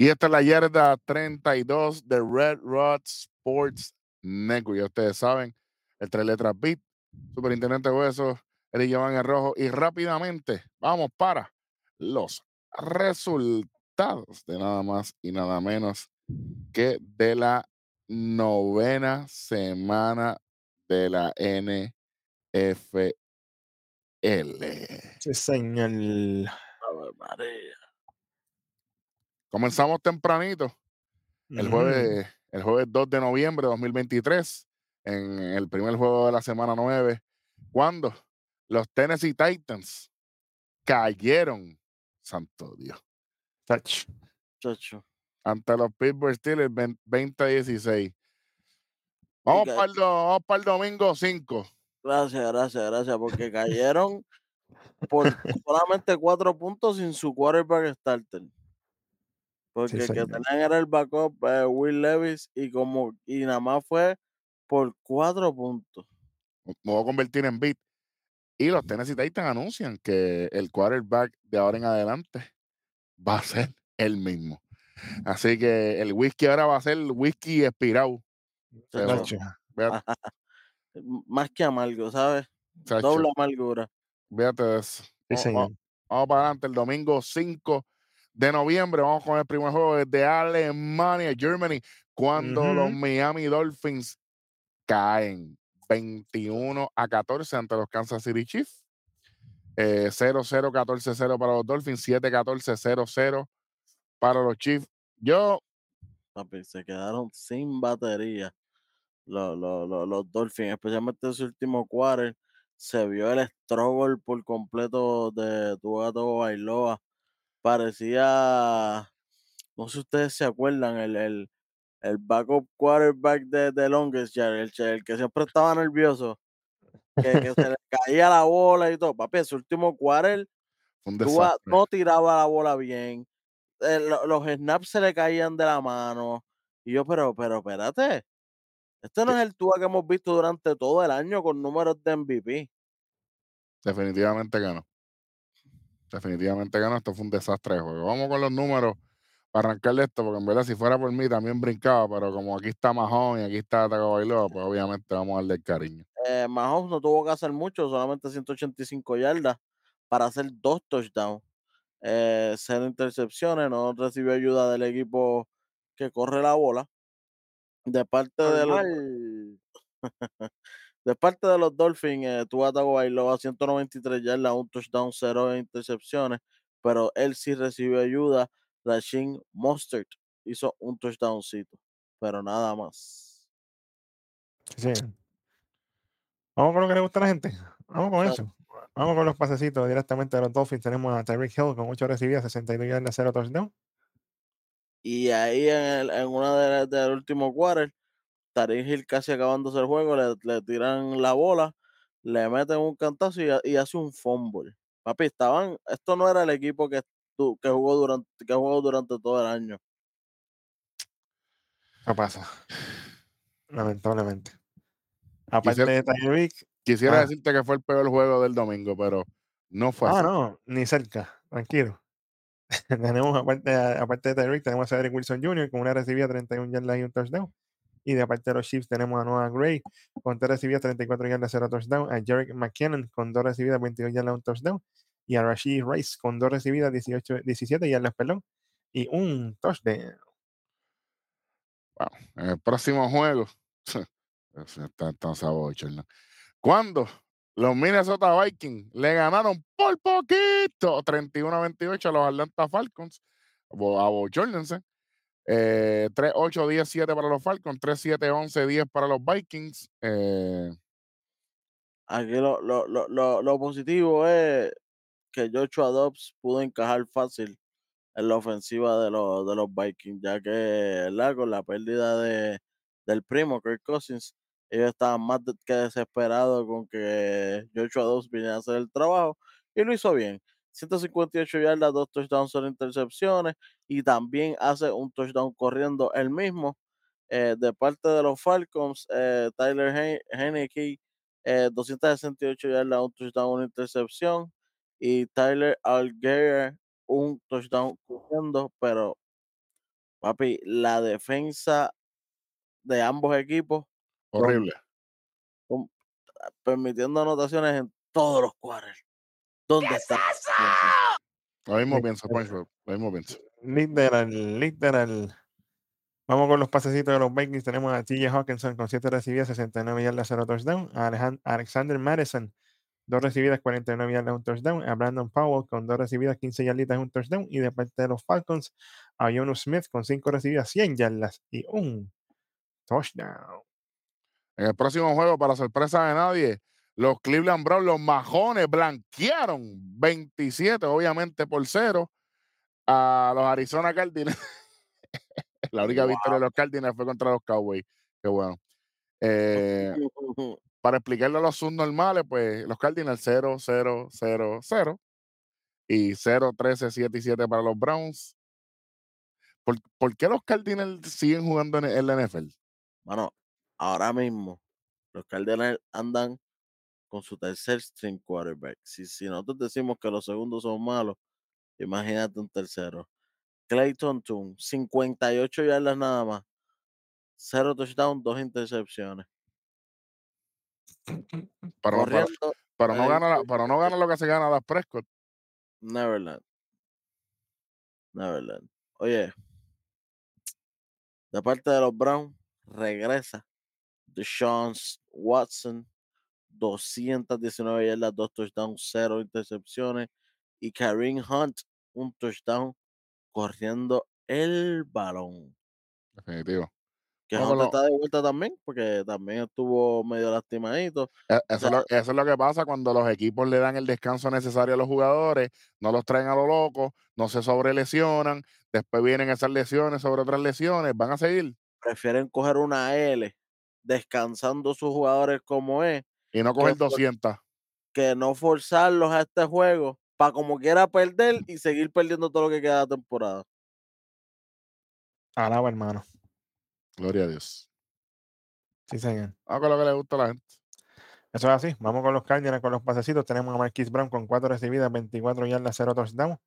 Y esta es la yarda 32 de Red Rod Sports Network. Ya ustedes saben, el tres letras beat, Superintendente Hueso, Eric Giovanni Rojo. Y rápidamente vamos para los resultados de nada más y nada menos que de la novena semana de la NFL. Sí, señor. Ave María. Comenzamos tempranito, el jueves, el jueves 2 de noviembre de 2023, en el primer juego de la semana 9, cuando los Tennessee Titans cayeron, santo Dios, Touch. Chacho. ante los Pittsburgh Steelers 20 a 16. Vamos para el, vamos para el domingo 5. Gracias, gracias, gracias, porque cayeron por solamente cuatro puntos sin su quarterback starter. Porque el que tenían era el backup eh, Will Levis y como y nada más fue por cuatro puntos. Me voy a convertir en beat. Y los Tennessee Titans anuncian que el quarterback de ahora en adelante va a ser el mismo. Así que el whisky ahora va a ser whisky expirado. Más que amargo, ¿sabes? Doble amargura. véate de eso. Sí, Vamos- señor. vamos- Vamos para adelante el domingo 5 de noviembre. Vamos con el primer juego desde Alemania, Germany, cuando los Ujú. Miami Dolphins caen 21 a 14 ante los Kansas City Chiefs. Eh, 0-0, 14-0 para los Dolphins, 7-14, 0-0 para los Chiefs. Yo, Papi, se quedaron sin batería los, los, los, los Dolphins, especialmente en su último quarter. Se vio el struggle por completo de tu gato Bailoa. Parecía, no sé si ustedes se acuerdan, el, el, el backup quarterback de, de Longest Yard, el, el que siempre estaba nervioso, que, que se le caía la bola y todo. Papi, en su último quarter Tua no tiraba la bola bien. eh, lo- los snaps se le caían de la mano. Y yo, pero, pero, espérate. Este no es el Tua que hemos visto durante todo el año con números de MVP. Definitivamente que no. Definitivamente que no. Esto fue un desastre de juego. Vamos con los números para arrancarle esto, porque en verdad, si fuera por mí, también brincaba, pero como aquí está Mahón y aquí está Tagovailoa, pues obviamente vamos a darle el cariño. Eh, Mahomes no tuvo que hacer mucho, solamente 185 yardas para hacer dos touchdowns. Eh, cero intercepciones, no recibió ayuda del equipo que corre la bola. De parte de los, de parte de los Dolphins, eh, Tua Tagovailoa 193 yardas, un touchdown, cero intercepciones, pero él sí recibió ayuda. Rashin Mostert hizo un touchdowncito, pero nada más. Sí. Vamos con lo que le gusta a la gente. Vamos con eso. Vamos con los pasecitos directamente de los Dolphins. Tenemos a Tyreek Hill con 8 recibidas, 62 yardas, 0 touchdown. Y ahí en, el- en una de las del último quarter, Tariq Hill casi acabándose el juego, le, le tiran la bola, le meten un cantazo y, ha- y hace un fumble. Papi, estaban, esto no era el equipo que, que jugó durante, que jugó durante todo el año. ¿Qué pasa? Lamentablemente. Aparte Quisiera- de Tyreek, Quisiera Ah. decirte que fue el peor juego del domingo, pero no fue ah, así. no, ni cerca, tranquilo. tenemos, aparte, aparte de Tyreek, tenemos a Eric Wilson Jr. con una recibida 31 yardas y un touchdown. Y de parte de los Chiefs tenemos a Noah Gray con tres recibidas, 34 yardas, 0 touchdown. A Jarek McKinnon con dos recibidas, 22 yardas, un touchdown. Y a Rashid Rice con dos recibidas, 18, 17 yardas, perdón. Y un touchdown. Wow. En el próximo juego, eso está tan sabochorno. Cuando los Minnesota Vikings le ganaron por poquito, 31 a 28 a los Atlanta Falcons, abochórnense. Eh, 3-8, 10-7 para los Falcons, 3-7, 11, 10 para los Vikings. Eh, Aquí lo, lo, lo, lo, positivo es que Joshua Dobbs pudo encajar fácil en la ofensiva de los, de los Vikings, ya que con la pérdida de, del primo Kirk Cousins, ellos estaban más que desesperados con que Joshua Dobbs viniera a hacer el trabajo y lo hizo bien. 158 yardas, dos touchdowns, cero intercepciones y también hace un touchdown corriendo él mismo. Eh, de parte de los Falcons, eh, Tyler Hen- Heineke, eh, 268 yardas, un touchdown, una intercepción. Y Tyler Algier, un touchdown corriendo, pero Papi, la defensa de ambos equipos Horrible. con- permitiendo anotaciones en todos los quarters. ¿Dónde está? Lo mismo pienso. Pancho. Lo mismo pienso. Literal, literal. Vamos con los pasecitos de los Vikings. Tenemos a TJ Hawkinson con 7 recibidas, 69 yardas, 0 touchdown. A Alexander Madison, 2 recibidas, 49 yardas, 1 touchdown. A Brandon Powell con 2 recibidas, 15 yarditas, 1 touchdown. Y de parte de los Falcons, a Jonu Smith con 5 recibidas, 100 yardas y un touchdown. En el próximo juego, para sorpresa de nadie, los Cleveland Browns, los majones, blanquearon 27, obviamente por cero, a los Arizona Cardinals. La única victoria de los Cardinals fue contra los Cowboys. Qué bueno. Eh, para explicarle a los subnormales, pues los Cardinals 0, 0, 0, 0. Y 0, 13, 7 y 7 para los Browns. ¿Por, por qué los Cardinals siguen jugando en, la NFL? Mano, ahora mismo los Cardinals andan con su tercer string quarterback. Si, si nosotros decimos que los segundos son malos, imagínate un tercero. Clayton Tune, 58 yardas nada más. Cero touchdown, dos intercepciones. Pero, no- pero, Corriendo, pero no ahí gana, la- fue pero no gana lo que se gana Dak Prescott. Neverland. Neverland. Oye, de parte de los Browns, regresa Deshaun Watson, 219 yardas, dos touchdowns, cero intercepciones. Y Kareem Hunt, un touchdown corriendo el balón. Definitivo. Que Vamos Hunt está de vuelta también, porque también estuvo medio lastimadito. E- Eso, es sea- lo, eso es lo que pasa cuando los equipos le dan el descanso necesario a los jugadores, no los traen a lo loco, no se sobrelesionan, después vienen esas lesiones sobre otras lesiones, van a seguir Prefieren coger una L descansando sus jugadores como es, y no coger fue- 200. que no forzarlos a este juego para como quiera perder y seguir perdiendo todo lo que queda de temporada. Alaba, hermano. Gloria a Dios. Sí, señor. Vamos con lo que le gusta a la gente. Eso es así. Vamos con los Cardinals, con los pasecitos. Tenemos a Marquise Brown con 4 recibidas, 24 yardas, 0 touchdown.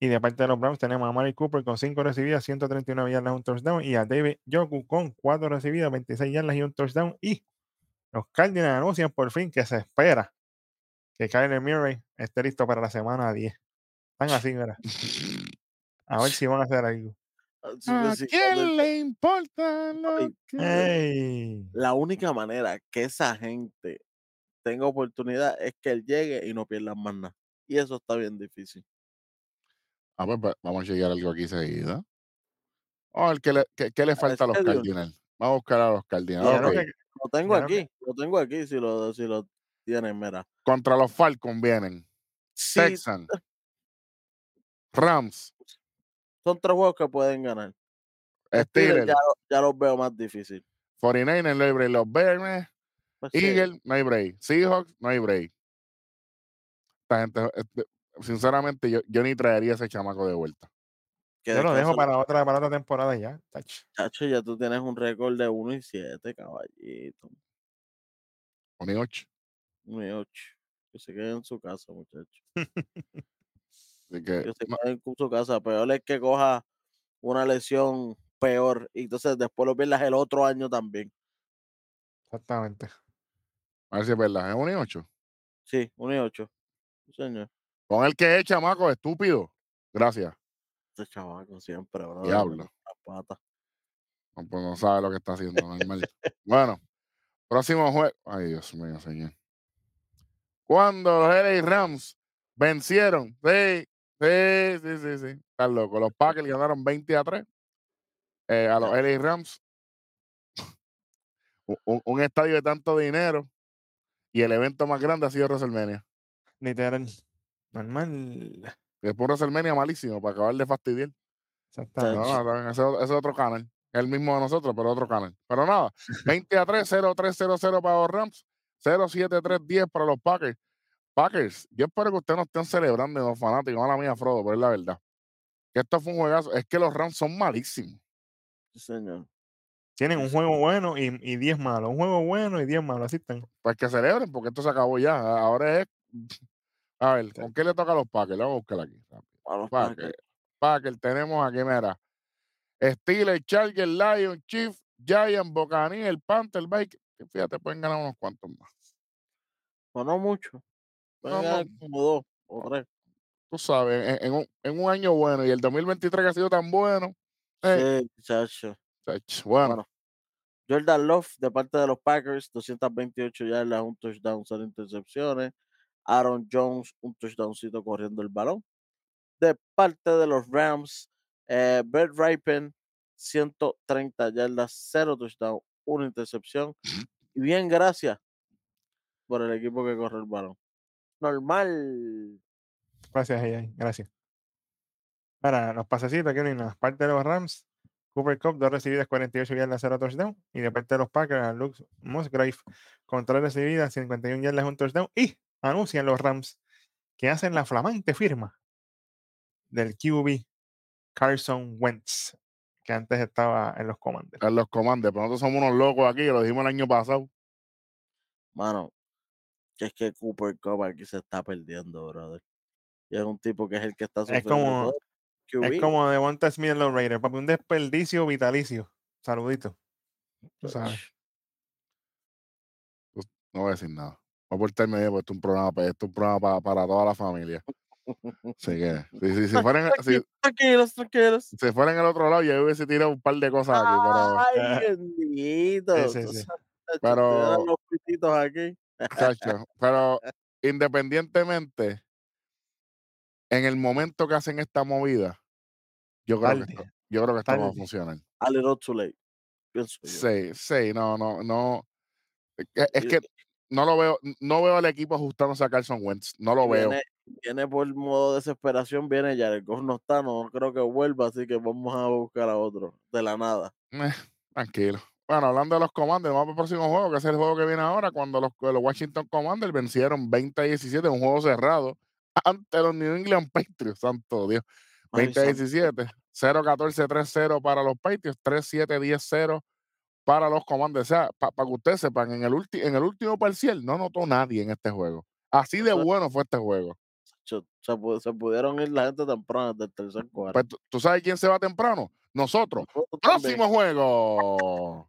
Y de parte de los Browns tenemos a Mari Cooper con 5 recibidas, 139 yardas, 1 touchdown. Y a David Joku con 4 recibidas, 26 yardas y 1 touchdown. Y los Cardinals anuncian por fin que se espera que Kyler Murray esté listo para la semana 10. Están así, mira. A ver si van a hacer algo. Ah, ¿A pues sí, quién le importa lo Papi, que-. La única manera que esa gente tenga oportunidad es que él llegue y no pierdan más nada. Y eso está bien difícil. Ah, pues, pues, vamos a llegar algo aquí seguida. A qué le, qué- qué le falta a los. Cardinals. Vamos a buscar a los Cardinals. Dijeron Ok. que- Lo tengo que- aquí, lo tengo aquí si lo, si lo tienen, mira. Contra los Falcons vienen. Sí, Texans. Rams. son tres juegos que pueden ganar. Steelers ya, lo- ya los veo más difícil. 49ers, no hay break. Los Bears, Pues sí, Eagles, no hay break. Seahawks, no hay break. Esta gente, este, sinceramente, yo, yo ni traería ese chamaco de vuelta. Que Yo lo dejo para otra, para otra temporada ya. tach. Chacho, ya tú tienes un récord de 1 y 7, caballito. O ni ocho. 1 y 8. Que se quede en su casa, muchacho. Así que, Que se no, quede en su casa. Peor es que coja una lesión peor y entonces después lo pierdas el otro año también. Exactamente. a ver si es verdad. Es un y ocho. Sí, 1 y 8. Sí, señor. Con el que es chamaco, estúpido. Gracias. Este chavaco siempre, bro. Diablo. No, pues no sabe lo que está haciendo, normal. bueno, próximo juego. Ay, Dios mío, señor. Cuando los LA Rams vencieron, sí, sí, sí, sí, sí. Están locos. Los Packers ganaron 20 a 3 eh, a los LA Rams. Un estadio de tanto dinero y el evento más grande ha sido WrestleMania. Literal. Normal. Y después WrestleMania malísimo para acabar de fastidiar. Exactamente. No, no, no, ese, ese es otro canal. Es el mismo de nosotros, pero otro canal. Pero nada, 20 a 3, 0 3 0 0 para los Rams, 0 7 3 10 para los Packers. Packers, yo espero que ustedes no estén celebrando, los fanáticos, mala mía, Frodo, pero es la verdad. Que esto fue un juegazo. Es que los Rams son malísimos. Sí, señor. Tienen un juego bueno y, y 10 malos. Un juego bueno y 10 malos. Así están. Pues que celebren, porque esto se acabó ya. Ahora es. A ver, ¿con qué le toca a los Packers? Vamos a buscar aquí. A los Packers. Packers. Packers, tenemos aquí, mira. Steelers, Chargers, Lions, Chief, Giant, Bocaní, el Panther, Bike. Fíjate, pueden ganar unos cuantos más. O no mucho. Pueden No, ganar no. como dos o tres. Tú sabes, en, en un, en un año bueno y el 2023 que ha sido tan bueno. eh, Sí, muchacho. chach, bueno, Bueno. Jordan Love, de parte de los Packers, 228 yardas, un touchdown, cero intercepciones. Aaron Jones, un touchdowncito corriendo el balón. De parte de los Rams, eh, Brett Ripen, 130 yardas, cero touchdown, una intercepción. Y bien, gracias por el equipo que corre el balón. Normal. Gracias, AI. Gracias. Para los pasecitos, aquí no hay nada. Parte de los Rams, Cooper Cup, dos recibidas, 48 yardas, 0 touchdown. Y de parte de los Packers, Luke Musgrave, con tres recibidas, 51 yardas, un touchdown. Y anuncian los Rams que hacen la flamante firma del QB Carson Wentz, que antes estaba en los Commanders. en los comandos, pero nosotros somos unos locos aquí, lo dijimos el año pasado. Mano, que es que Cooper Cup aquí se está perdiendo, brother. Y es un tipo que es el que está sufriendo como- todo. Es QB. como Devonta Smith en los Raiders, papi, un desperdicio vitalicio. Saludito. Tú sabes. No voy a decir nada. A portarme bien porque esto es un programa, pa- esto es un programa pa- para toda la familia. Así que, si, si, si fueran, si, Tranquilos, tranquilos. si fuera en el otro lado, yo hubiese tirado un par de cosas aquí, pero, Ay, bendito. Sí, sí, sí. Pero- los pititos aquí. chacho, pero independientemente, en el momento que hacen esta movida, yo creo que Tarde. esto, yo creo que esto no va a funcionar. A little too late. Pienso yo. Sí, sí, no, no, no. Es que- que no lo veo, no veo al equipo ajustándose a Carson Wentz, no lo veo. Viene, por modo desesperación, viene Jared Goff no está, no creo que vuelva, así que vamos a buscar a otro, de la nada. Eh, tranquilo. Bueno, hablando de los Commanders, vamos al próximo juego, que es el juego que viene ahora, cuando los, los Washington Commanders vencieron 20 a 17 en un juego cerrado ante los New England Patriots, santo Dios. Ay, 20 a santo. 17, 0-14, 3-0 para los Patriots, 3-7, 10-0 para los Commanders. O sea, para que ustedes sepan, en el, ulti- en el último parcial no notó nadie en este juego. Así de bueno fue este juego. Se, pu- se pudieron ir la gente temprano del tercer cuarto. Pues, ¿tú, sabes quién se va temprano? Nosotros. Próximo juego.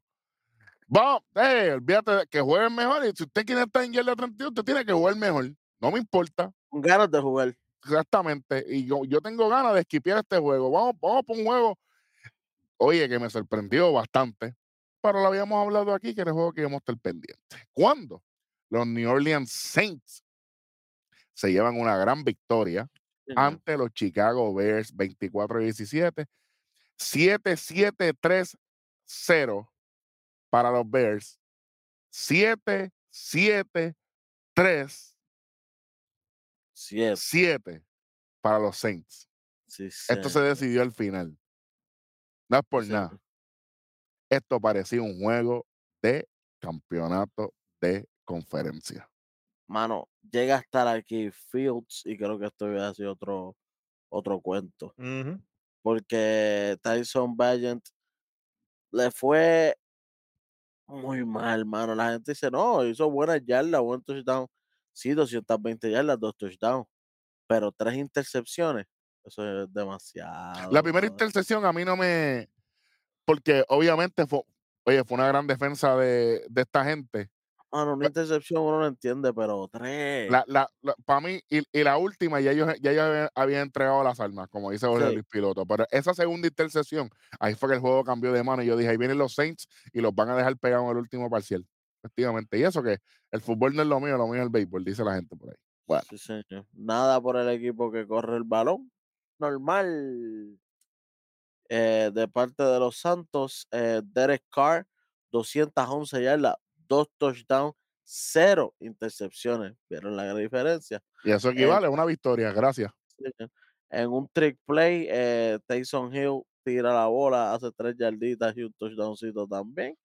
Vamos, eh, olvídate de que jueguen mejor. Y si usted quiere estar en yarda 32, usted tiene que jugar mejor. No me importa. Ganas de jugar. Exactamente. Y yo, yo tengo ganas de esquipear este juego. Vamos, vamos por un juego. Oye, que me sorprendió bastante. Pero lo habíamos hablado aquí, que era el juego que íbamos a estar pendientes. ¿Cuándo? Los New Orleans Saints se llevan una gran victoria señor. ante los Chicago Bears 24 17. 7-7-3-0 para los Bears. 7-7-3-7 Siete. para los Saints. Sí, Esto se decidió al final. No es por Sí, nada. Esto parecía un juego de campeonato de conferencia. Mano, llega a estar aquí Fields y creo que esto iba a ser otro, otro cuento. Porque Tyson Valiant le fue muy mal, mano. La gente dice, no, hizo buenas yardas, buen touchdown. Sí, 220 yardas, dos touchdowns. Pero tres intercepciones, eso es demasiado. La primera intercepción a mí no me. Porque obviamente fue, oye, fue una gran defensa de, de esta gente. Mano, una intercepción uno no entiende, pero tres. La, la, para mí, y, y la última, ya ellos, ya ellos habían, habían entregado las armas, como dice Jorge Sí. Luis Piloto. Pero esa segunda intercepción, ahí fue que el juego cambió de mano. Y yo dije, ahí vienen los Saints y los van a dejar pegados en el último parcial. Efectivamente. Y eso que el fútbol no es lo mío, lo mío es el béisbol, dice la gente por ahí. Bueno, Sí, señor. Nada por el equipo que corre el balón. Normal. Eh, de parte de los Santos, eh, Derek Carr, 211 yardas, dos touchdowns, cero intercepciones. ¿Vieron la gran diferencia? y eso equivale a una victoria. Gracias. Señor. En un trick play, eh, Tyson Hill tira la bola, hace tres yarditas y un touchdowncito también.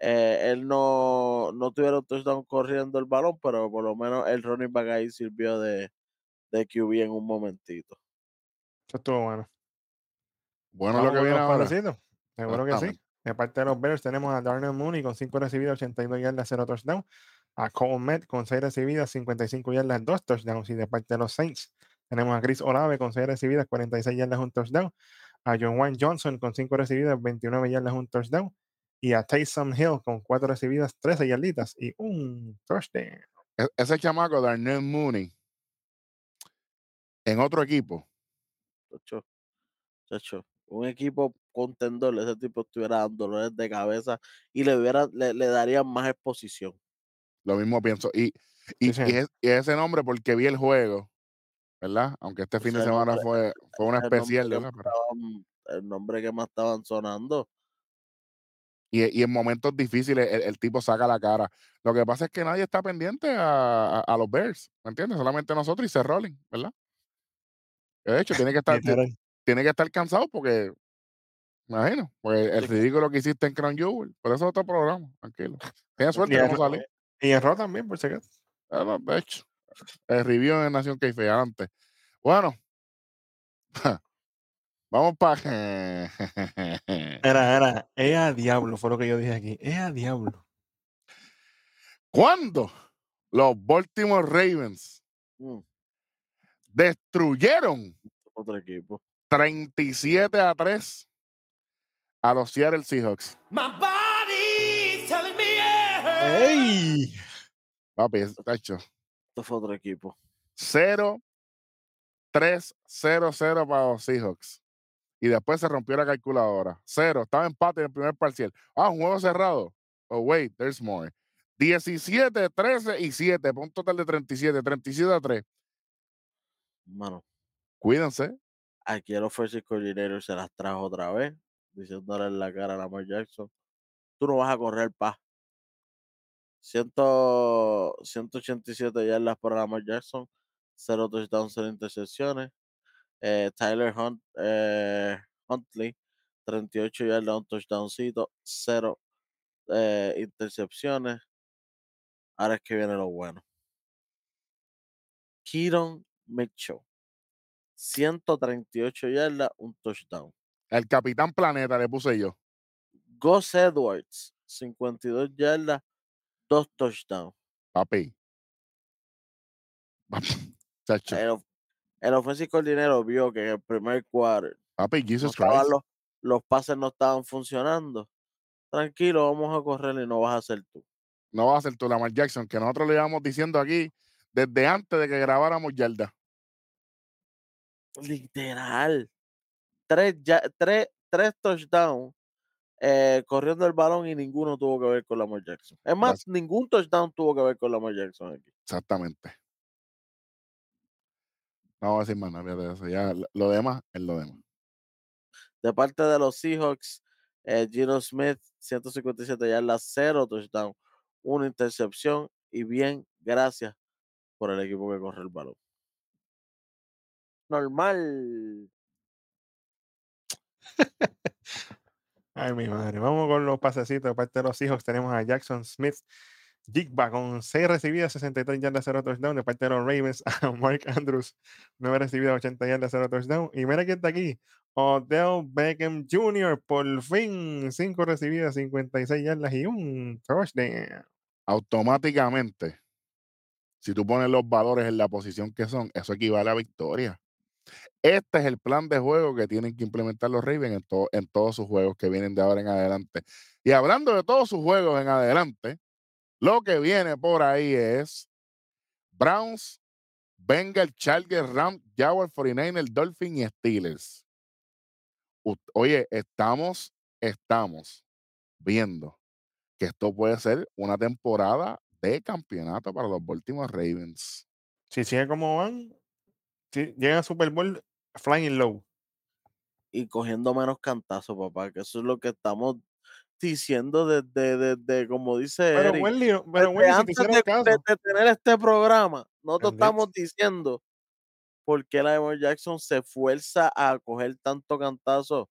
Eh, él no, no tuvieron touchdown corriendo el balón, pero por lo menos el running back ahí sirvió de, de QB en un momentito. Estuvo bueno. Bueno, lo que viene ahora. Seguro que sí. De parte de los Bears tenemos a Darnell Mooney con 5 recibidas, 82 yardas, 0 touchdown. A Cole Met con 6 recibidas, 55 yardas, 2 touchdowns. Y de parte de los Saints tenemos a Chris Olave con 6 recibidas, 46 yardas, 1 touchdown. a John Wayne Johnson con 5 recibidas, 29 yardas, un touchdown. Y a Taysom Hill con 4 recibidas, 13 yarditas y un touchdown. E- ese chamaco, Darnell Mooney, en otro equipo, Chacho, chacho, un equipo contendor, ese tipo estuviera dando dolores de cabeza y le, hubiera, le, le darían más exposición. lo mismo pienso. Y, y, Sí, y señor. es- y ese nombre, porque vi el juego, ¿verdad? Aunque este fin de semana nombre- fue, fue una especial, ¿verdad? estaban- el nombre que más estaban sonando. y, y en momentos difíciles el, el tipo saca la cara. Lo que pasa es que nadie está pendiente a, a- a los Bears, ¿me entiendes? Solamente nosotros y Seth Rollins, ¿verdad? De hecho, tiene que estar. Tiene que estar cansado porque, imagino, pues el ridículo que hiciste en Crown Jewel, por eso es otro programa, tranquilo. Tiene suerte Y no salió. y Raw también, por si acaso. Ah, de hecho, el review en Nación Keife antes. Bueno, vamos para... Era, era, es a diablo, fue lo que yo dije aquí. Es a diablo. ¿Cuándo los Baltimore Ravens Mm, destruyeron otro equipo. 37 a 3 a los Seattle Seahawks? My body's telling me yeah. ¡Ey! Papi, es- tacho, Esto fue otro equipo. 0 3 0 0 para los Seahawks. Y después se rompió la calculadora. 0, estaba empate en el primer parcial. Ah, un juego cerrado. Oh, wait, there's more. 17, 13 y 7, por un total de 37, 37 a 3. Mano, Cuídense. Aquí el offensive coordinator se las trajo otra vez, diciéndole en la cara a Lamar Jackson, tú no vas a correr paz. 187 yardas para Lamar Jackson, 0 touchdowns, 0 intercepciones. Eh, Tyler Hunt, eh, Huntley, 38 yardas, un touchdowncito, 0 eh, intercepciones. Ahora es que viene lo bueno. Kieron Mitchell, 138 yardas, un touchdown. El Capitán Planeta le puse yo. Gus Edwards, 52 yardas, dos touchdowns. Papi. Chacho. El, el offensive coordinator vio que en el primer quarter Papi, no Jesus Christ. los, los pases no estaban funcionando. Tranquilo, vamos a correr y no vas a ser tú. No va a ser tú, Lamar Jackson, que nosotros le íbamos diciendo aquí desde antes de que grabáramos Yarda. Literal. Tres, ya- tres, tres touchdowns eh, corriendo el balón y ninguno tuvo que ver con Lamar Jackson. Es más, Gracias. ningún touchdown tuvo que ver con Lamar Jackson aquí. Exactamente. No vamos a decir más nada fíjate de eso. Ya, lo- lo demás es lo demás. De parte de los Seahawks, eh, Gino Smith, 157 yardas, 0 touchdown, una intercepción y bien, gracias por el equipo que corre el balón. Normal. Ay, mi madre. Vamos con los pasecitos. De parte de los hijos, tenemos a Jackson Smith. Jigba con 6 recibidas, 63 yardas, 0 touchdown. De parte de los Ravens, a Mark Andrews, 9 recibidas, 80 yardas, 0 touchdown. Y mira quién está aquí. Odell Beckham Jr. Por fin, 5 recibidas, 56 yardas y un touchdown. Automáticamente, si tú pones los valores en la posición que son, eso equivale a victoria. Este es el plan de juego que tienen que implementar los Ravens en, en todos sus juegos que vienen de ahora en adelante. Y hablando de todos sus juegos en adelante, lo que viene por ahí es Browns, Bengals, Chargers, Rams, Jaguars, 49ers, Dolphins y Steelers. Oye, estamos, estamos viendo que esto puede ser una temporada de campeonato para los Baltimore Ravens. Si sigue como van, si llegan a Super Bowl flying low. Y cogiendo menos cantazos, papá, que eso es lo que estamos diciendo desde, desde, como dice Pero Eric, Wendy, pero desde Wendy, si te antes de, caso. de- de tener este programa, nosotros Bendito. estamos diciendo por qué Lamar Jackson se esfuerza a coger tanto cantazo.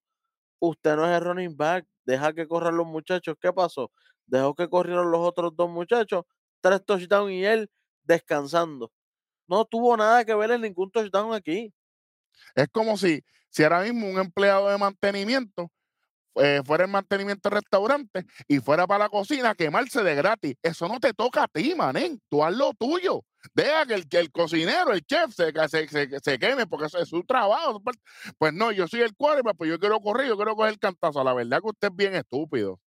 Usted no es el running back, deja que corran los muchachos. ¿Qué pasó? Dejó que corrieron los otros dos muchachos, tres touchdowns y él descansando. No tuvo nada que ver en ningún touchdown aquí. Es como si, si ahora mismo un empleado de mantenimiento eh, fuera el mantenimiento del restaurante y fuera para la cocina a quemarse de gratis. Eso no te toca a ti, manén. Tú haz lo tuyo. Deja que el, que el cocinero, el chef, se, se, se, se queme porque eso es su trabajo. parte. Pues no, yo soy el quarterback, pues yo quiero correr, yo quiero coger el cantazo. La verdad que usted es bien estúpido.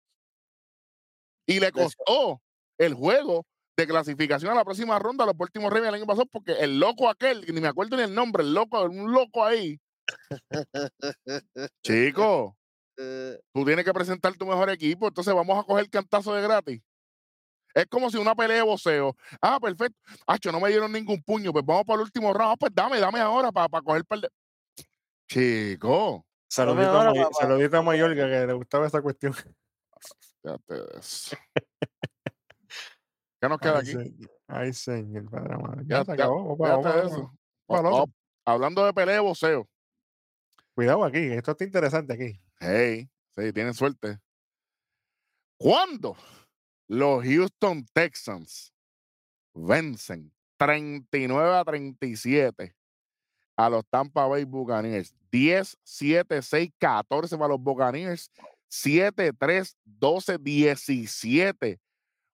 Y le costó el juego de clasificación a la próxima ronda a los últimos Ravens el año pasado porque el loco aquel, que ni me acuerdo ni el nombre, el loco, un loco ahí. Chico, Eh, tú tienes que presentar tu mejor equipo, entonces vamos a coger cantazo de gratis. Es como si una pelea de voceo. Ah, perfecto. Acho, no me dieron ningún puño, pues vamos para el último round. Ah, pues dame, dame ahora para coger par de. Chico, Saludito, a, ahora, Mayorga que le gustaba esta cuestión. fíjate de eso. ¿Qué nos queda Ay, aquí? señor. Ay, señor, padre amado. Ya, Ya- se acabó. Eso. hablando de pelea de voceo. Cuidado aquí, esto está interesante aquí. Hey, sí, tienen suerte. ¿Cuándo los Houston Texans vencen 39 a 37 a los Tampa Bay Buccaneers? 10, 7, 6, 14 para los Buccaneers. 7, 3, 12, 17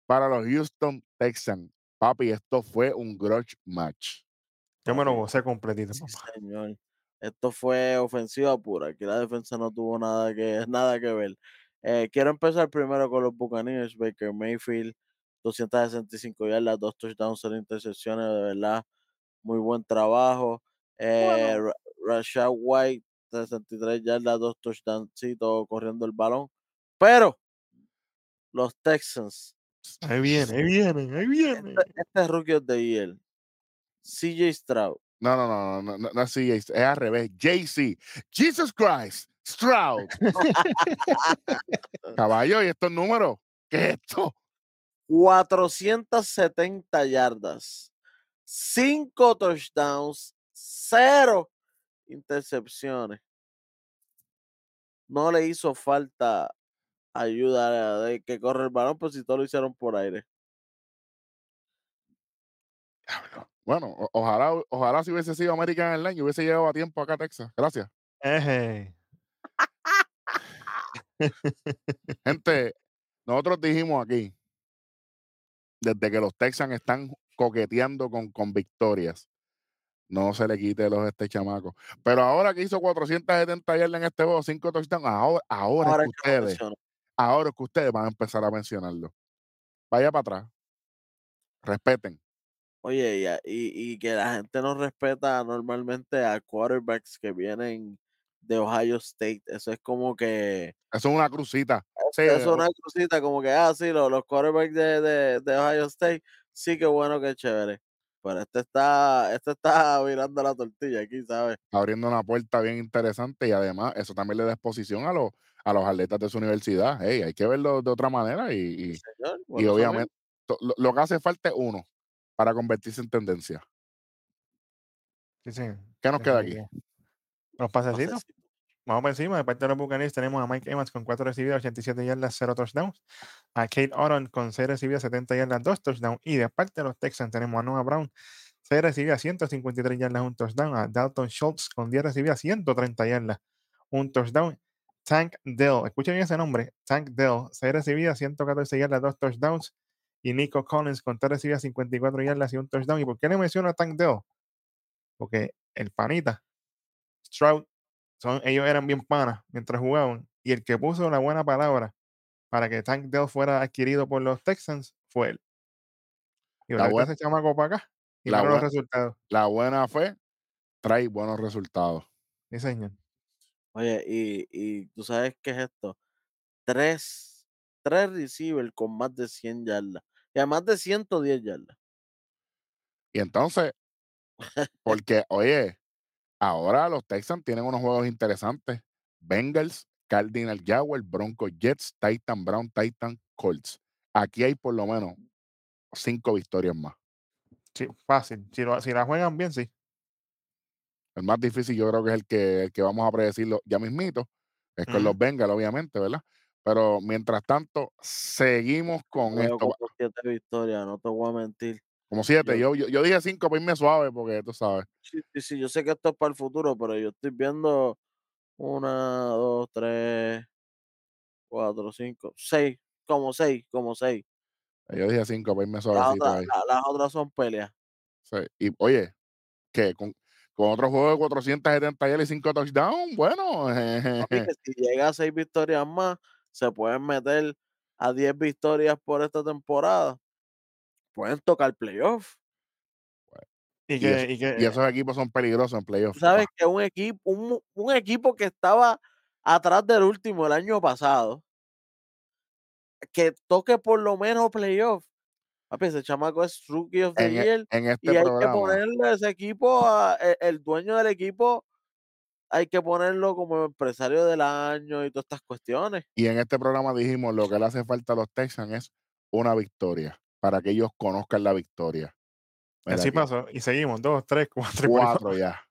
para los Houston Texans. Papi, esto fue un grudge match. Yo me lo gocé completito, sí, señor. Esto fue ofensiva pura. Aquí la defensa no tuvo nada que, nada que ver. Eh, quiero empezar primero con los Buccaneers. Baker Mayfield, 265 yardas, dos touchdowns, cero intercepciones. De verdad, muy buen trabajo. Eh, Ra- Rashad White, 63 yardas, dos touchdowns, corriendo el balón. Pero los Texans, Ahí viene, ahí viene, ahí viene. este es Rookie the Year. CJ Stroud, No, no, no, no, no, no es CJ, es al revés. JC. Jesus Christ. Stroud. Caballo, ¿y estos números? ¿Qué es esto? 470 yardas, 5 touchdowns, 0 intercepciones. No le hizo falta ayuda de que corre el balón, pues si todo lo hicieron por aire. Bueno, o- ojalá, ojalá si hubiese sido American Airlines y hubiese llegado a tiempo acá a Texas. Gracias. Eje. Gente, nosotros dijimos aquí, desde que los Texans están coqueteando con, con victorias, no se le quite los este chamaco. Pero ahora que hizo 470 yardas en este juego, 5 touchdowns, ahora, ahora, Ahora es que ustedes. Ahora es que ustedes van a empezar a mencionarlo. Vaya para atrás. Respeten. Oye, y, y, y que la gente no respeta normalmente a quarterbacks que vienen de Ohio State. Eso es como que Eso es una crucita. Sí, Eso es o- una cosita como que, ah, sí, los, los quarterbacks de, de, de Ohio State, sí que bueno, que chévere. Pero este está, este está virando la tortilla aquí, ¿sabes? abriendo una puerta bien interesante y además eso también le da exposición a los, a los atletas de su universidad. Hey, hay que verlo de otra manera y, y- Señor, obviamente to- lo, lo que hace falta es uno para convertirse en tendencia. Sí, sí. ¿Qué nos queda aquí? Los pasecitos. Vamos por encima. De parte de los Buccaneers tenemos a Mike Evans con 4 recibidas, 87 yardas, 0 touchdowns. A Kate Oron con 6 recibidas, 70 yardas, 2 touchdowns. Y de parte de los Texans tenemos a Noah Brown, 6 recibidas, 153 yardas, 1 touchdown. A Dalton Schultz con 10 recibidas, 130 yardas, 1 touchdown. Tank Dell, escuchen bien ese nombre. Tank Dell, 6 recibidas, 114 yardas, 2 touchdowns. Y Nico Collins con 3 recibidas, 54 yardas y 1 touchdown. ¿Y por qué le menciono a Tank Dell? Porque el panita, Stroud, son, ellos eran bien panas mientras jugaban. Y el que puso la buena palabra para que Tank Dell fuera adquirido por los Texans fue él. Y La ahorita buen- ese chamaco para acá. Y la mira los resultados. La buena fe trae buenos resultados. Sí, señor. Oye, y, y tú sabes qué es esto. Tres, tres receivers con más de 100 yardas. Y además de 110 yardas. Y entonces, porque, oye, ahora los Texans tienen unos juegos interesantes. Bengals, Cardinal Jaguar, Broncos Jets, Titan Brown, Titan Colts. Aquí hay por lo menos cinco victorias más. Sí, fácil. Si, lo- si la juegan bien, sí. El más difícil yo creo que es el que, el que vamos a predecirlo ya mismito. Es con los. Bengals, obviamente, ¿verdad? Pero mientras tanto, seguimos con esto. siete victorias, no te voy a mentir. Como siete. yo- Yo, yo, dije cinco para irme suave porque tú sabes. Sí, sí, yo sé que esto es para el futuro, pero yo estoy viendo una, dos, tres, 4, 5, 6, como 6, como 6. Yo dije 5 para irme Las suavecito ahí. la- las otras son peleas. Sí. Y oye, que con, con otro juego de 470 yardas y 5 touchdowns, bueno, que si llega a 6 victorias más, se pueden meter a 10 victorias por esta temporada. Pueden tocar playoff. Y y, que, y que y esos equipos son peligrosos en playoffs. Tú sabes que un equipo, un, un equipo que estaba atrás del último el año pasado, que toque por lo menos playoff. Papi, ese chamaco es Rookie of the En, e- Year. en este Y hay que ponerle ese equipo, a- e- el, dueño del equipo, hay que ponerlo como empresario del año y todas estas cuestiones. y en este programa dijimos lo que le hace falta a los Texans es una victoria, para que ellos conozcan la victoria. Mira así aquí, pasó. Y seguimos, dos, tres, cuatro. por Cuatro va. ya.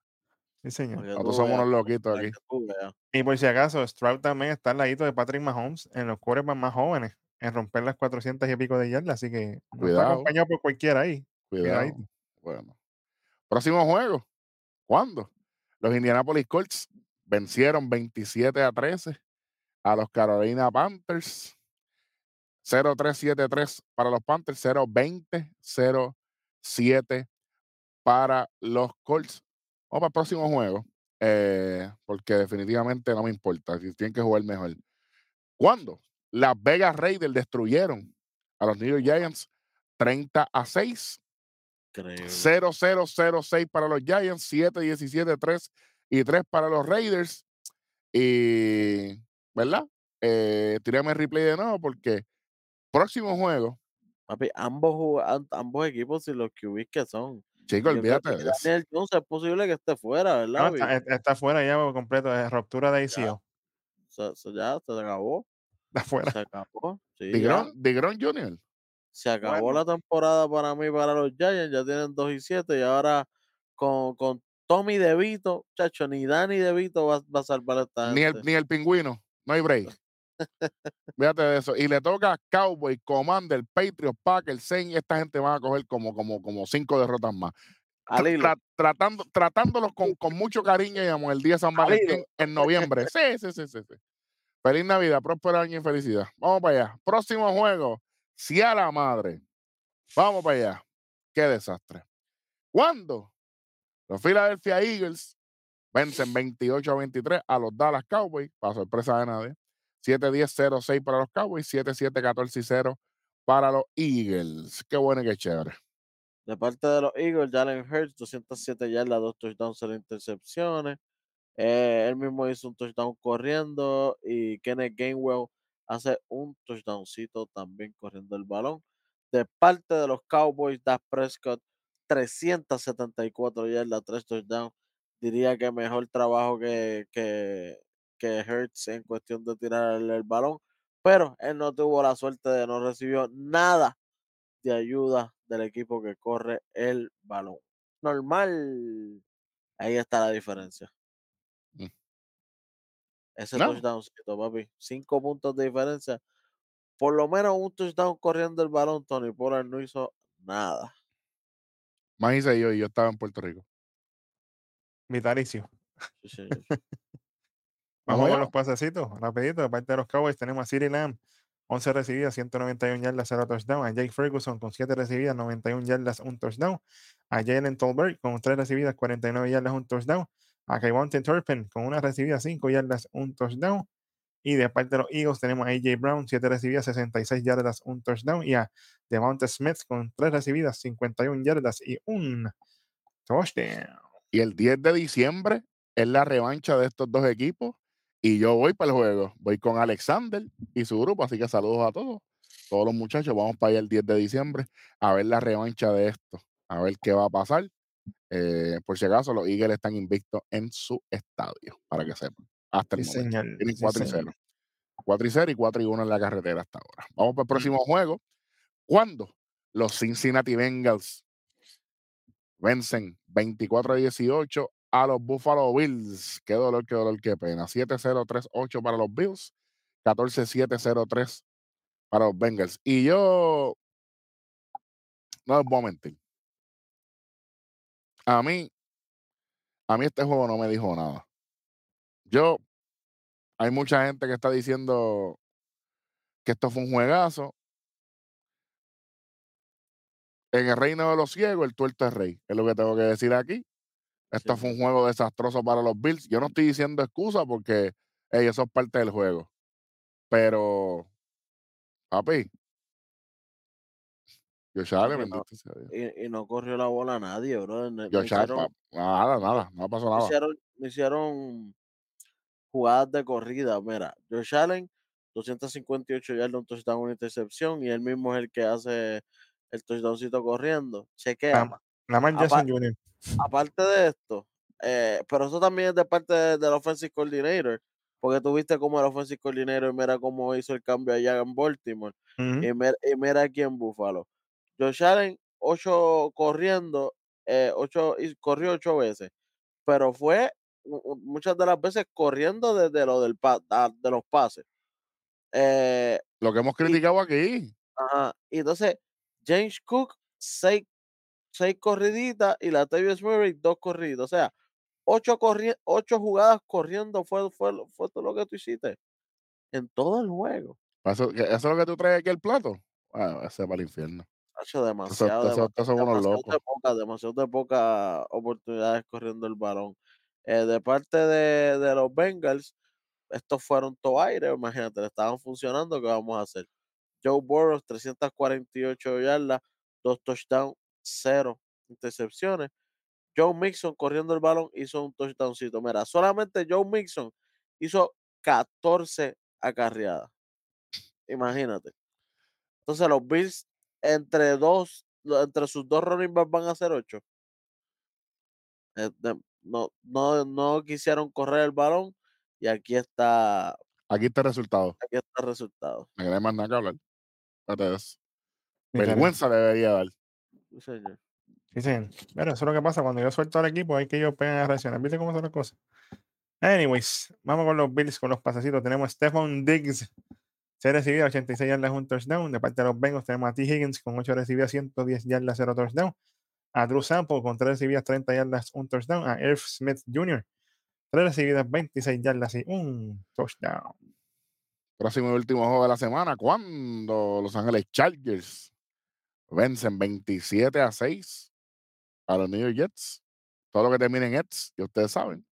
Sí, señor. Nosotros somos unos loquitos aquí. tú. Y por si acaso, Stroud también está al ladito de Patrick Mahomes en los quarterbacks más jóvenes, en romper las 400 y pico de yardas. Así que no está Cuidado. acompañado por cualquiera ahí. Cuidado. Cuidadito. Bueno. Próximo juego. ¿Cuándo? Los Indianapolis Colts vencieron 27 a 13 a los Carolina Panthers. 0-3-7-3 para los Panthers, 0-20-0-7 para los Colts. Vamos para el próximo juego, eh, porque definitivamente no me importa, si tienen que jugar mejor. ¿Cuándo? Las Vegas Raiders destruyeron a los New York Giants 30 a 6. Increíble. 0-0-0-6 para los Giants, 7-17-3 y 3 para los Raiders. Y, ¿verdad? Eh, el replay de nuevo porque próximo juego, Papi, ambos, ambos equipos y los QBs que son. creo olvídate que de eso. Daniel Jones es posible que esté fuera, ¿verdad? No, está, fuera ya por completo, es ruptura de se- ya se acabó. Está fuera. Se acabó. Sí. Digron, Jr. Se acabó Bueno. la temporada para mí, para los Giants. Ya tienen 2 y 7 y ahora con, con Tommy DeVito, chacho, ni Danny DeVito va, va a salvar a esta Ni el, ni el pingüino, no hay break. Fíjate de eso. Y le toca Cowboy, Commander, Patriots, Packers, Saints. Esta gente va a coger como, como, como cinco derrotas más. Tra- tratando, tratándolos con, con mucho cariño y amor el día de San. Valentín en noviembre. Sí, sí, sí, sí, sí. Feliz Navidad, próspero año y felicidad. Vamos para allá. Próximo juego. Si a la madre. Vamos para allá. Qué desastre. ¿Cuándo? Los Philadelphia Eagles vencen 28 a 23 a los Dallas Cowboys, para sorpresa de nadie. 7-10-0-6 para los Cowboys, 7-7-14-0 para los Eagles. Qué bueno y qué chévere. De parte de los Eagles, Jalen Hurts, 207 yardas, dos touchdowns, cero intercepciones. Eh, él mismo hizo un touchdown corriendo y Kenneth Gainwell hace un touchdowncito también corriendo el balón. De parte de los Cowboys, Dak Prescott, 374 yardas, tres touchdowns. Diría que mejor trabajo que, que, que Hurts en cuestión de tirar el, el balón, pero él no tuvo la suerte de no recibió nada de ayuda del equipo que corre el balón. Normal. Ahí está la diferencia. Mm. Ese No. touchdowncito, papi. Cinco puntos de diferencia. Por lo menos un touchdown corriendo el balón. Tony Pollard no hizo nada. Más hice yo y yo estaba en Puerto Rico. Vitalicio. Sí. Vamos con los pasecitos, rapidito. De parte de los Cowboys tenemos a Siri Lamb, 11 recibidas, 191 yardas, 0 touchdown. A Jake Ferguson con 7 recibidas, 91 yardas, 1 touchdown. A Jalen Tolbert con 3 recibidas, 49 yardas, 1 touchdown. A Kayvonte Turpin con una recibida, 5 yardas, 1 touchdown. Y de parte de los Eagles tenemos a AJ Brown, 7 recibidas, 66 yardas, 1 touchdown. Y a Devonta Smith con 3 recibidas, 51 yardas y 1 touchdown. Y el 10 de diciembre es la revancha de estos dos equipos. Y yo voy para el juego. Voy con Alexander y su grupo. Así que saludos a todos. Todos los muchachos. Vamos para allá el 10 de diciembre a ver la revancha de esto. A ver qué va a pasar. Eh, por si acaso, los Eagles están invictos en su estadio. Para que sepan. Hasta el Sí, momento. señor. Tienen sí, 4 y señor. 0. 4 y 0 y 4 y 1 en la carretera hasta ahora. Vamos para el próximo juego. ¿Cuándo? Los Cincinnati Bengals vencen 24 a 18 a los Buffalo Bills. Qué dolor, qué dolor, qué pena. 7-0-3-8 para los Bills. 14-7-0-3 para los Bengals. Y yo no les voy a mentir. A mí, a mí este juego no me dijo nada. Yo, hay mucha gente que está diciendo que esto fue un juegazo. En el reino de los ciegos, el tuerto es rey. Es lo que tengo que decir aquí. Esto Sí. fue un juego desastroso para los Bills. Yo no estoy diciendo excusa porque ey, eso es parte del juego. Pero, papi, Josh Allen, Papi, no. Y, y no corrió la bola a nadie, bro. Josh Allen, nada, nada, no pasó nada. hicieron, no hicieron jugadas de corrida. Mira, Josh Allen, 258 yardas, un touchdown, una intercepción, y él mismo es el que hace el touchdowncito corriendo. Chequea. Lam- Lamar Jackson Jr. Aparte de esto, eh, pero eso también es de parte de- del offensive coordinator, porque tuviste como el offensive coordinator, mira cómo hizo el cambio allá en Baltimore, y mira, y mira aquí en Buffalo. Josh Allen, 8 corriendo, eh, ocho, y corrió 8 veces, pero fue mu- mu- muchas de las veces corriendo desde lo del pa- da- de los pases. Eh, Lo que hemos criticado aquí. ajá, Y entonces, James Cook, 6 seis corriditas y la Tavius Murray, dos corridas. O sea, ocho, corri ocho jugadas corriendo fue, fue, fue todo lo que tú hiciste en todo el juego. Eso, es lo que tú traes aquí el plato. Bueno, ese va al infierno. Demasiado, eso- eso demasiado locos. de poca, demasiado de poca oportunidades corriendo el balón. Eh, de parte de, de los Bengals, estos fueron todo aire, imagínate, le estaban funcionando, ¿qué vamos a hacer? Joe Burrow, 348 yardas, dos touchdowns, cero intercepciones. Joe Mixon corriendo el balón hizo un touchdowncito. Mira, solamente Joe Mixon hizo 14 acarreadas. Imagínate. Entonces los Bills entre dos, entre sus dos running backs van a ser ocho. Eh, de- no, no, no quisieron correr el balón y aquí está, Aquí está el resultado. aquí está el resultado. No hay más nada que hablar. Vergüenza le debería dar. Sí, señor. Sí, sí. Pero eso es lo que pasa cuando yo suelto al equipo, hay que ellos pegan a reaccionar. ¿Viste cómo son las cosas? Anyways, vamos con los Bills, con los pasecitos. Tenemos Stephon Diggs, se recibió 86 yardas, un touchdown. De parte de los Bengals tenemos a T. Higgins con 8 recibidas, 110 yardas, 0 touchdown. A Drew Sample con 3 recibidas, 30 yardas, un touchdown. A Irv Smith Jr., 3 recibidas, 26 yardas y un touchdown. Próximo y último juego de la semana. Cuando Los Ángeles Chargers vencen 27 a 6 a los New York Jets. Todo lo que termine en Jets, y ustedes saben.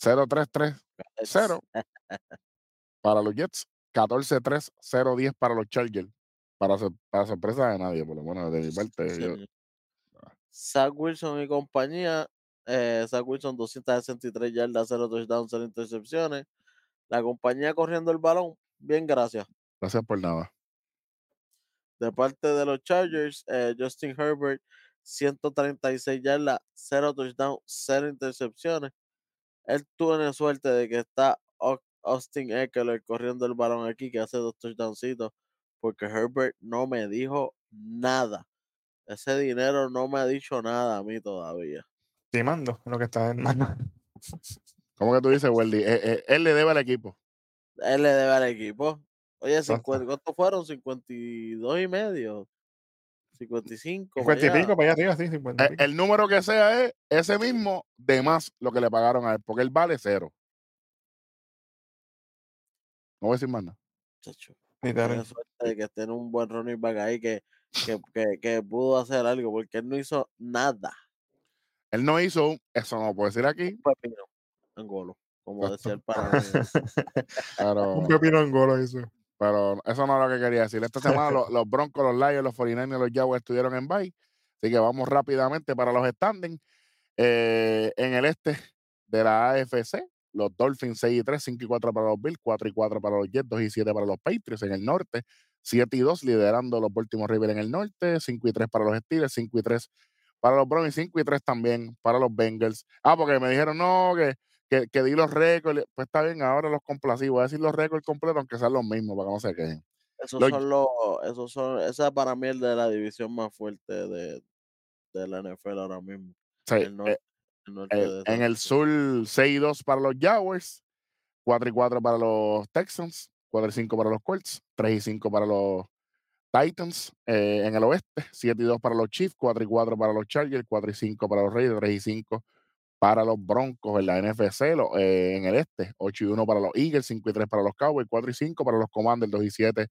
0-3-3 Cero. para los Jets. 14-3, 0-10 para los Chargers. Para, sor- para sorpresa de nadie, por lo menos de mi parte. Sí, yo-. Zach Wilson y compañía. Eh, Zach Wilson 263 yardas, 0 touchdowns, 0 intercepciones. La compañía corriendo el balón, bien gracias. gracias por nada. De parte de los Chargers, eh, Justin Herbert 136 yardas, 0 touchdowns, 0 intercepciones. Él tuvo suerte de que está Au- Austin Eckler corriendo el balón aquí, que hace dos touchdowncitos, porque Herbert no me dijo nada. Ese dinero no me ha dicho nada a mí todavía. Timando lo que está en mano. ¿Cómo que tú dices, Weldy? Eh, eh, él le debe al equipo. Él le debe al equipo. Oye, Exacto. 50, ¿cuántos fueron? 52 y medio. 55. 50 y para allá. arriba, sí, 50 y Eh, pico. el número que sea es ese mismo de más lo que le pagaron a él, porque él vale cero. No voy a decir más nada. Chacho, suerte de que esté en un buen running back ahí que, que, que, que pudo hacer algo, porque él no hizo nada. Él no hizo eso no lo puedo decir aquí, Un pepino en golo, como Exacto. decía el pero, Un pepino en golo eso. Pero eso no es lo que quería decir. Esta semana los, los Broncos, los Lions, los 49 y los Jaguars estuvieron en bye. Así que vamos rápidamente para los standings. Eh, en el este de la AFC, los Dolphins 6 y 3, 5 y 4 para los Bills, 4 y 4 para los Jets, 2 y 7 para los Patriots en el norte, 7 y 2 liderando los Baltimore Ravens en el norte, 5 y 3 para los Steelers, 5 y 3 para los Browns y 5 y 3 también para los Bengals. Ah, porque me dijeron, no, que, que, que di los récords. Pues está bien, ahora los complací. Voy a decir los récords completos, aunque sean los mismos, para que no se queden. Esos Los- son los, esos son, esa para mí es de la división más fuerte de, de la NFL ahora mismo. Sí, el norte, eh, el norte eh, en el sur, 6 y 2 para los Jaguars, 4 y 4 para los Texans, 4 y 5 para los Colts, 3 y 5 para los Titans. eh, en el oeste, 7 y 2 para los Chiefs, 4 y 4 para los Chargers, 4 y 5 para los Raiders, 3 y 5 para los Broncos en la NFC, lo- eh, en el este, 8 y 1 para los Eagles, 5 y 3 para los Cowboys, 4 y 5 para los Commanders, 2 y 7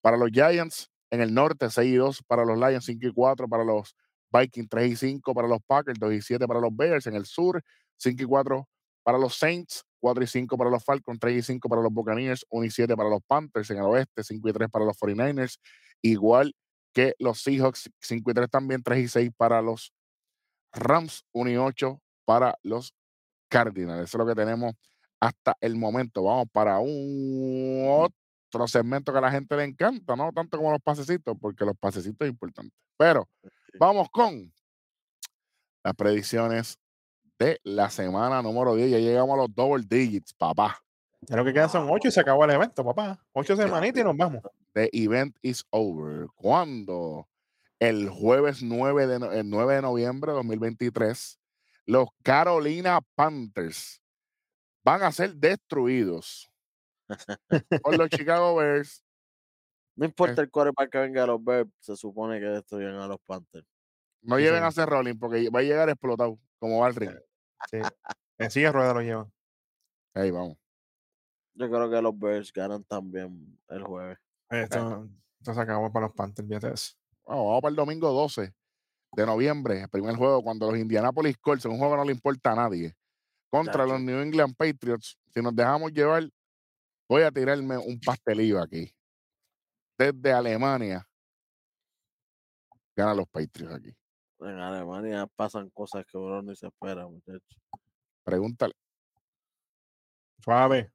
para los Giants, en el norte, 6 y 2 para los Lions, 5 y 4 para los Vikings, 3 y 5 para los Packers, 2 y 7 para los Bears, en el sur, 5 y 4 para los Saints, 4 y 5 para los Falcons, 3 y 5 para los Buccaneers, 1 y 7 para los Panthers, en el oeste, 5 y 3 para los 49ers, igual que los Seahawks, 5 y 3 también, 3 y 6 para los Rams, 1 y 8 para los Cardinals. Eso es lo que tenemos hasta el momento. Vamos para un otro segmento que a la gente le encanta, no tanto como los pasecitos, porque los pasecitos es importante. Pero vamos con las predicciones de la semana número 10. Ya llegamos a los double digits, papá. Ya lo que quedan son ocho y se acabó el evento, papá. Ocho semanitas y nos vamos. The event is over. ¿Cuándo? El jueves 9 de, no- el 9 de noviembre de 2023, los Carolina Panthers van a ser destruidos por los Chicago Bears. No importa el quarterback que venga a los Bears, se supone que destruyen a los Panthers. No Sí, lleven a hacer rolling porque va a llegar explotado, como va el ring. Sí. En silla de ruedas lo llevan. Ahí vamos. Yo creo que los Bears ganan también el jueves. Esto, esto se acabó para los Panthers, fíjate eso. Vamos, vamos para el domingo 12 de noviembre, el primer juego, cuando los Indianapolis Colts, un juego que no le importa a nadie, contra los. New England Patriots. Si nos dejamos llevar, voy a tirarme un pastelillo aquí. Desde Alemania, ganan los Patriots aquí. En Alemania pasan cosas que uno ni se espera, muchachos. Pregúntale. Suave.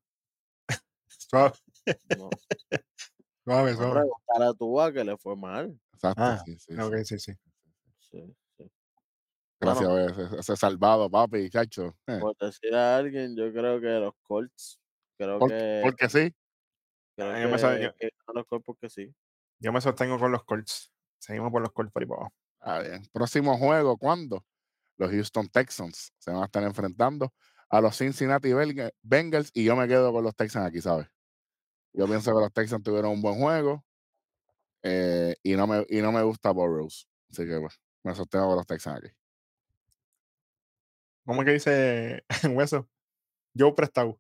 Suave, No, suave, suave. preguntar a Tua que le fue mal. Exacto, Ah, sí, sí. Sí, sí. Gracias Bueno. a ese, ese salvado, papi, chacho. Eh, Por decir a alguien, yo creo que los Colts. Creo por- que. porque sí. creo Ah, yo me yo- que los Colts porque sí. Yo me sostengo con los Colts. Seguimos por los Colts por ahí para abajo. Ah, bien. Próximo juego, ¿cuándo? Los Houston Texans se van a estar enfrentando a los Cincinnati Bengals y yo me quedo con los Texans aquí, ¿sabes? Yo pienso que los Texans tuvieron un buen juego eh, y, no me, y no me gusta Burrows. Así que pues, me sostengo con los Texans aquí. ¿Cómo es que dice Hueso? Joe Prestado.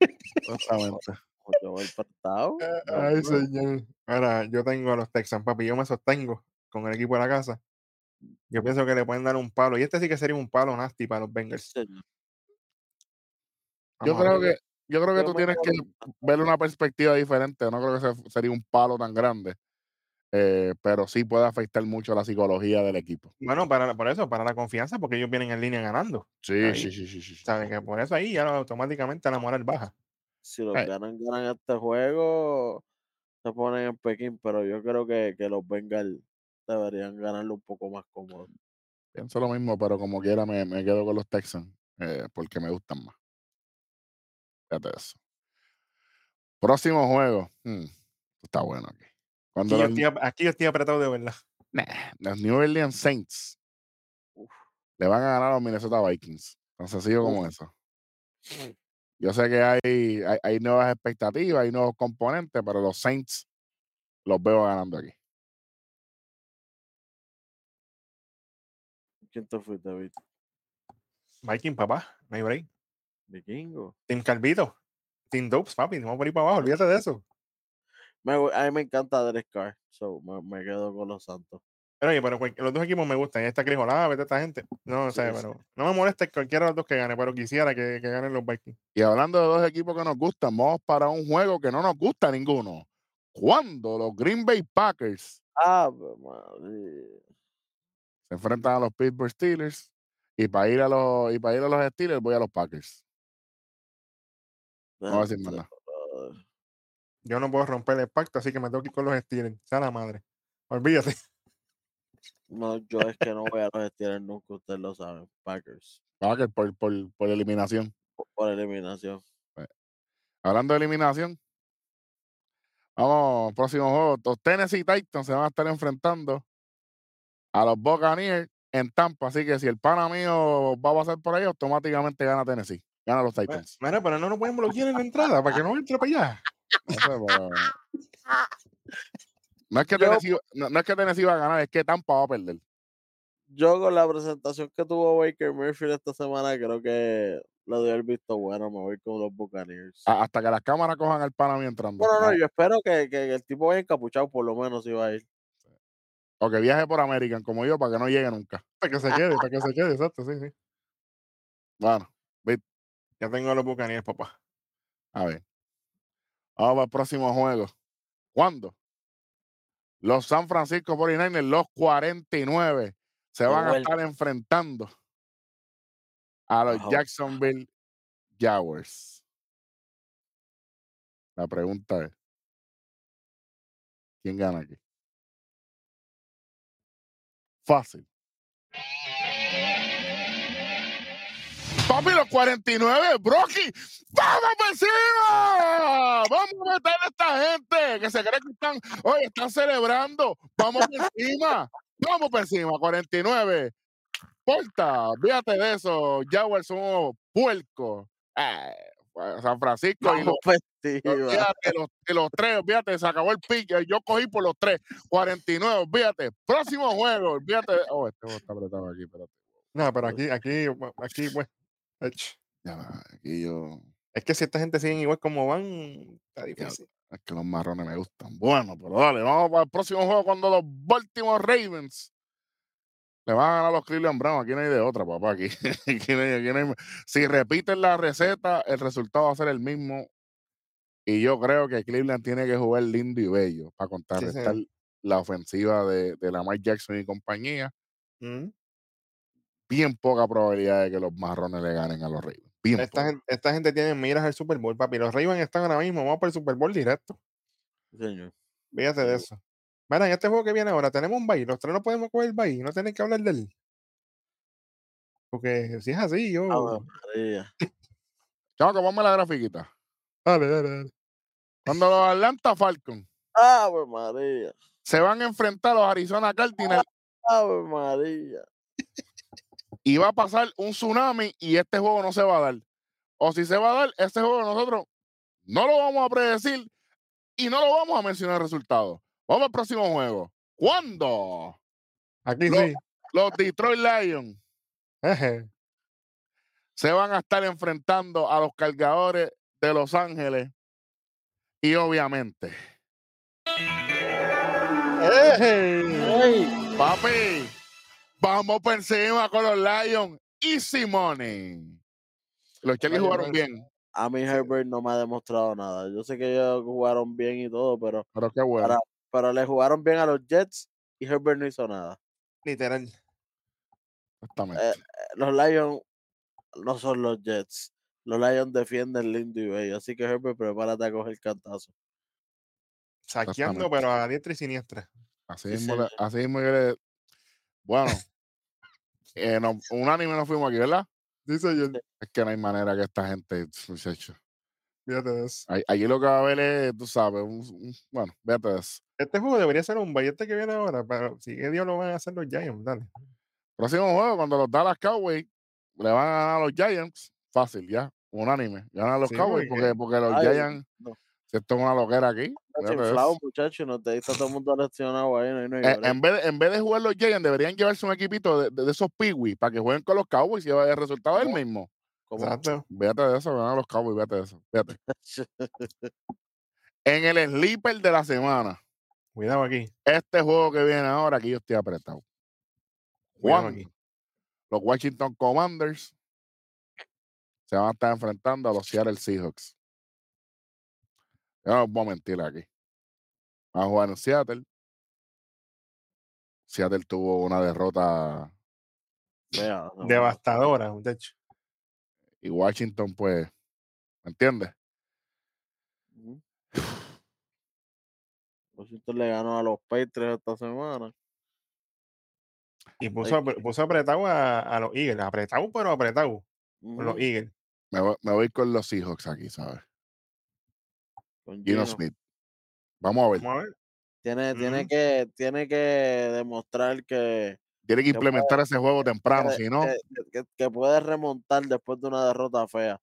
Exactamente. Pues yo voy prestado. yo Ay, señor. Ahora, yo tengo a los Texans, papi. Yo me sostengo con el equipo de la casa. Yo pienso que le pueden dar un palo. Y este sí que sería un palo nasty para los Bengals. Yo creo que, yo creo que Yo tú tienes que ver una perspectiva diferente. No creo que se- sería un palo tan grande, eh, pero sí puede afectar mucho la psicología del equipo. Bueno, para, por eso, para la confianza, porque ellos vienen en línea ganando. Sí, Ahí. sí, sí, sí, sí. ¿Saben? Que por eso ahí ya automáticamente la moral baja. Si los Ay. ganan, ganan este juego, se ponen en Pekín, pero yo creo que, que los Bengals deberían ganarlo un poco más cómodo. Pienso lo mismo, pero como quiera me, me quedo con los Texans eh, porque me gustan más. Fíjate eso. Próximo juego. Hmm, está bueno aquí. Cuando Aquí yo, estoy, aquí yo estoy apretado de verdad. Nah, los New Orleans Saints Uf. le van a ganar a los Minnesota Vikings. Tan sencillo como eso. Yo sé que hay, hay, hay nuevas expectativas, hay nuevos componentes, pero los Saints los veo ganando aquí. ¿Quién te fuiste, David? Viking, papá. No hay break. Vikingo. Team Calvito. Team Dopes, papi. Vamos por ahí para abajo. Olvídate de eso. Me, a mí me encanta Derek Carr, so me, me quedo con los Santos. Pero oye, pero los dos equipos me gustan. Y esta Crijolada, vete esta gente. No, o Sí, sea, sí. pero no me molesta cualquiera de los dos que gane, pero quisiera que, que ganen los Vikings. Y hablando de dos equipos que nos gustan, vamos para un juego que no nos gusta a ninguno. Cuando los Green Bay Packers María. se enfrentan a los Pittsburgh Steelers y para ir a los y para ir a los Steelers voy a los Packers. No voy a decir nada. Yo no puedo romper el pacto, así que me tengo que ir con los Steelers. Sea la madre. Olvídate. No, yo es que no voy a los Steelers nunca, ustedes lo saben. Packers, Packers por, por, por eliminación. por, por eliminación. Hablando de eliminación, vamos, próximo juego. Los Tennessee Titans se van a estar enfrentando a los Buccaneers en Tampa. Así que si el pana mío va a pasar por ahí, automáticamente gana Tennessee. Gana los Titans. Mira, pero no lo pueden bloquear en la entrada para que no entre para allá. No, es que Yo- Tennessee, no, no es que Tennessee va a ganar, es que Tampa va a perder. yo con la presentación que tuvo Baker Mayfield esta semana, creo que le doy el visto bueno, me voy con los Buccaneers. Hasta que las cámaras cojan al pana a mí entrando. No, yo espero que, que el tipo vaya encapuchado, por lo menos, si va a ir. O que viaje por American como yo para que no llegue nunca. Para que se quede, para que se quede, exacto, sí, sí. Bueno, Ya tengo los Buccaneers, papá. a ver. Vamos para el próximo juego. ¿Cuándo? Los San Francisco 49ers, los 49, se van a estar enfrentando a los. Jacksonville Jaguars. La pregunta es, ¿quién gana aquí? Fácil. Papi, los 49, Brocky, ¡vamos por encima! ¡Vamos a meter a esta gente que se cree que están, oye, están celebrando! ¡Vamos por encima! ¡Vamos por encima! 49. Porta, fíjate de eso. Jaguars somos puercos. Eh, pues, San Francisco y los Vamos festiva. Olvídate los, de los tres, olvídate, se acabó el pick. eh, Yo cogí por los tres. 49, olvídate. Próximo juego, de- Oh, este está apretado aquí, espérate. No, pero aquí, aquí, aquí, pues. Ech, Ya aquí yo. Es que si esta gente sigue igual como van, está Ya, difícil. es que los marrones me gustan. Bueno, pero dale, vamos para el próximo juego cuando los Baltimore Ravens le van a ganar a los Cleveland Browns. Aquí no hay de otra, papá. Aquí, aquí no hay- aquí no hay- Si repiten la receta, el resultado va a ser el mismo. Y yo creo que Cleveland tiene que jugar lindo y bello para contrarrestar la ofensiva de, de Lamar Jackson y compañía. Mm. Bien poca probabilidad de que los marrones le ganen a los Ravens. Bien Esta, gente, esta gente tiene miras al Super Bowl, papi. Los Ravens están ahora mismo, vamos por el Super Bowl directo. Señor. Fíjate de eso. Mira, en este juego que viene ahora tenemos un bye. Los tres no podemos coger bye. No tienen que hablar de él. Porque si es así, yo. Chamo, que ponme la grafiquita. Dale, dale, dale. Cuando los Atlanta Falcons Ave María. se van a enfrentar a los Arizona Cardinals Ave María. Y va a pasar un tsunami y este juego no se va a dar. O si se va a dar, este juego nosotros no lo vamos a predecir y no lo vamos a mencionar el resultado. Vamos al próximo juego. ¿Cuándo? Aquí Lo- sí. Los Detroit Lions se van a estar enfrentando a los cargadores de Los Ángeles y obviamente. Ey, papi, vamos por encima con los Lions. Easy money. Los Charlie Oye, jugaron bien, a mí Herbert no me ha demostrado nada. Yo sé que ellos jugaron bien y todo, pero, pero qué bueno. Pero le jugaron bien a los Jets y Herbert no hizo nada. Literal. Exactamente. Eh, Los Lions no son los Jets. Los Lions defienden lindo y bello. Así que Herbert, prepárate a coger cantazo. Saqueando, pero a diestra y siniestra. Así Sí, mismo, así mismo yo le- Bueno, eh, no, unánime nos fuimos aquí, ¿verdad? Dice yo. Es que no hay manera que esta gente, muchacho. Fíjate eso. Allí lo que va a haber es, tú sabes, un- un- bueno, fíjate eso. Este juego debería ser un billete que viene ahora, pero si qué Dios lo van a hacer los Giants, dale. Próximo juego, cuando los Dallas Cowboys le van a ganar a los Giants, fácil, ya, unánime. Ganan a los Sí, Cowboys porque- porque, porque los Ay, Giants, no. Si esto es una loquera aquí. De inflado, muchacho. No te está todo el mundo lesionado ahí. No, hay- no hay Eh, en, vez de, en vez de jugar los Giants, deberían llevarse un equipito de, de- de esos piwis para que jueguen con los Cowboys y el resultado es el mismo. ¿Cómo? Exacto. Fíjate de eso, ganan los Cowboys, fíjate de eso. Fíjate. En el sleeper de la semana, Cuidado aquí. este juego que viene ahora, aquí yo estoy apretado. Juan, aquí. los Washington Commanders se van a estar enfrentando a los Seattle Seahawks. Yo no voy a mentir aquí. Van a jugar en Seattle. Seattle tuvo una derrota Vea, no, Devastadora, muchacho. y Washington, pues, ¿me entiendes? Washington le ganó a los Patriots esta semana. Y puso, puso apretado a, a los Eagles. Apretado, pero apretado. Con los Eagles. Me voy, me voy con los Seahawks aquí, ¿sabes? Con Gino Gino. Smith. Vamos a ver. Vamos a ver. Tiene, tiene, que, tiene que demostrar que, Tiene que que puede- implementar ese juego temprano, si no, que, que- que puede remontar después de una derrota fea.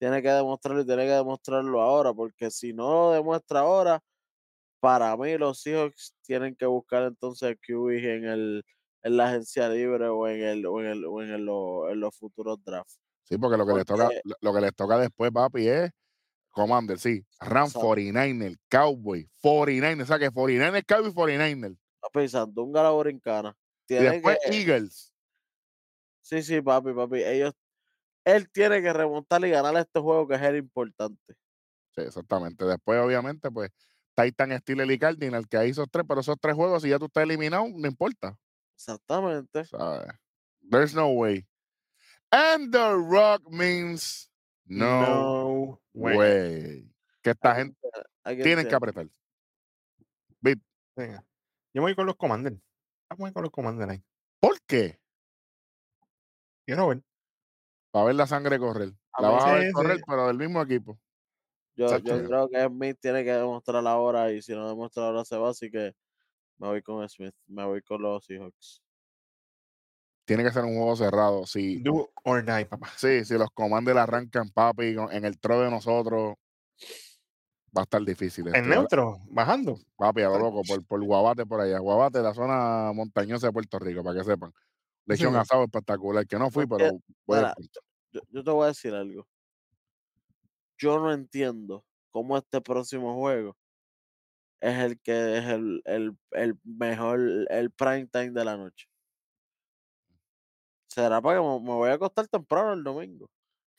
Tiene que demostrarlo y tiene que demostrarlo ahora, porque si no lo demuestra ahora, para mí los Seahawks tienen que buscar entonces QB en el, en la agencia libre o en el o en el o en, el- lo- en los futuros drafts. Sí, porque lo que les toca, lo que les toca después, papi, es Commander, sí. Ram Exacto. 49er, Cowboy, 49er, o sea que 49er, Cowboy, 49er. Papi, Sandunga la brincana. Y Tiene después que, Eagles. sí, sí, papi, papi. Ellos, él tiene que remontar y ganar este juego que es el importante. Sí, exactamente. Después, obviamente, pues, Titan, Steelers y Cardinal, que hay esos tres, pero esos tres juegos, si ya tú estás eliminado, no importa. Exactamente. ¿sabes? There's no way. And the rock means no, way. way. Que esta gente tiene- tienen que tiene. apretar. Venga. Yo voy con los Commanders. Vamos con los Commanders ahí. ¿Por qué? Quiero ver. Para ver la sangre correr. A La vas a ver correr, sí. pero del mismo equipo. Yo creo que Smith tiene que demostrar ahora y si no demuestra ahora se va, así que me voy con Smith, me voy con los Seahawks. Tiene que ser un juego cerrado. Si, Do or die, papá. sí, si los comandos arrancan, papi, en el tro de nosotros, va a estar difícil. En esto. neutro, bajando. Papi, a lo loco, por, por Guabate por allá. Guabate, la zona montañosa de Puerto Rico, para que sepan. Le Sí, eché un asado espectacular, que no fui, Porque, pero voy pronto. Yo, yo te voy a decir algo. Yo no entiendo cómo este próximo juego es el que es el, el, el mejor, el prime time de la noche. ¿Será para que me, me voy a acostar temprano el domingo?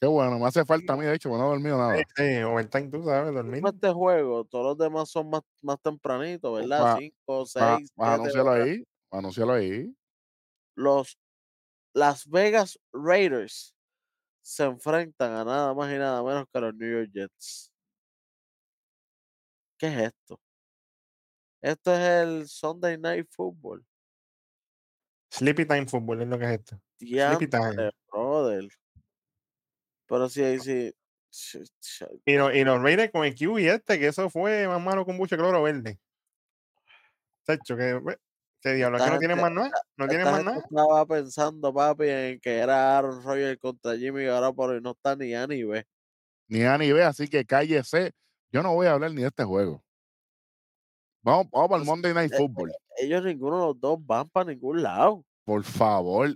Qué bueno, me hace falta a mí, de hecho, porque no he dormido nada. Sí, sí, overtime, tú sabes, dormir. Este juego, todos los demás son más, más tempranitos, ¿verdad? Va- 5, Va- 6, vas a 7 anunciarlo ahí, anúncialo ahí. los Las Vegas Raiders se enfrentan a nada más y nada menos que a los New York Jets. ¿Qué es esto? Esto es el Sunday Night Football. Sleepy Time Football es lo que es esto. Sleepy Time. Brother. Pero sí, sí. sí, sí, Y, lo- y los Raiders con el QB este, que eso fue más malo con mucho cloro verde. Chacho, que, we- que diablo, es que no gente- más nada. No tienen Esta más nada. estaba pensando, papi, en que era Aaron Rodgers contra Jimmy y no está ni A ni B. Ni A ni B, así que cállese. Yo no voy a hablar ni de este juego. Vamos, vamos para el Monday Night eh, Football. Ellos ninguno de los dos van para ningún lado. Por favor.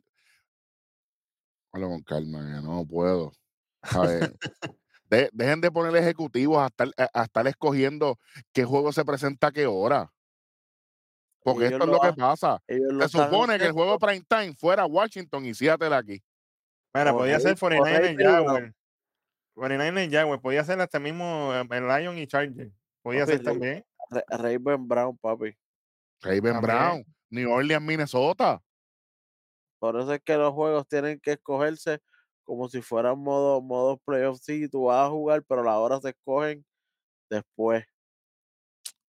Hablo con calma, no puedo. A ver, de- dejen de poner ejecutivos a estar, a- a estar escogiendo qué juego se presenta a qué hora. Porque Ellos esto es lo que ha- pasa. Ellos Se supone que el juego prime time fuera Washington y Seattle aquí. Mira, podía ser correcto, 49 correcto, y una- Jaguar. 49 Jaguar. Podía ser hasta mismo eh, el Lion y Charger. Podía ser también. Ra- Raven Brown, papi. Raven También. Brown, New Orleans, Minnesota. Por eso es que los juegos tienen que escogerse como si fueran modo, modo playoff. Sí, tú vas a jugar, pero las horas se escogen después.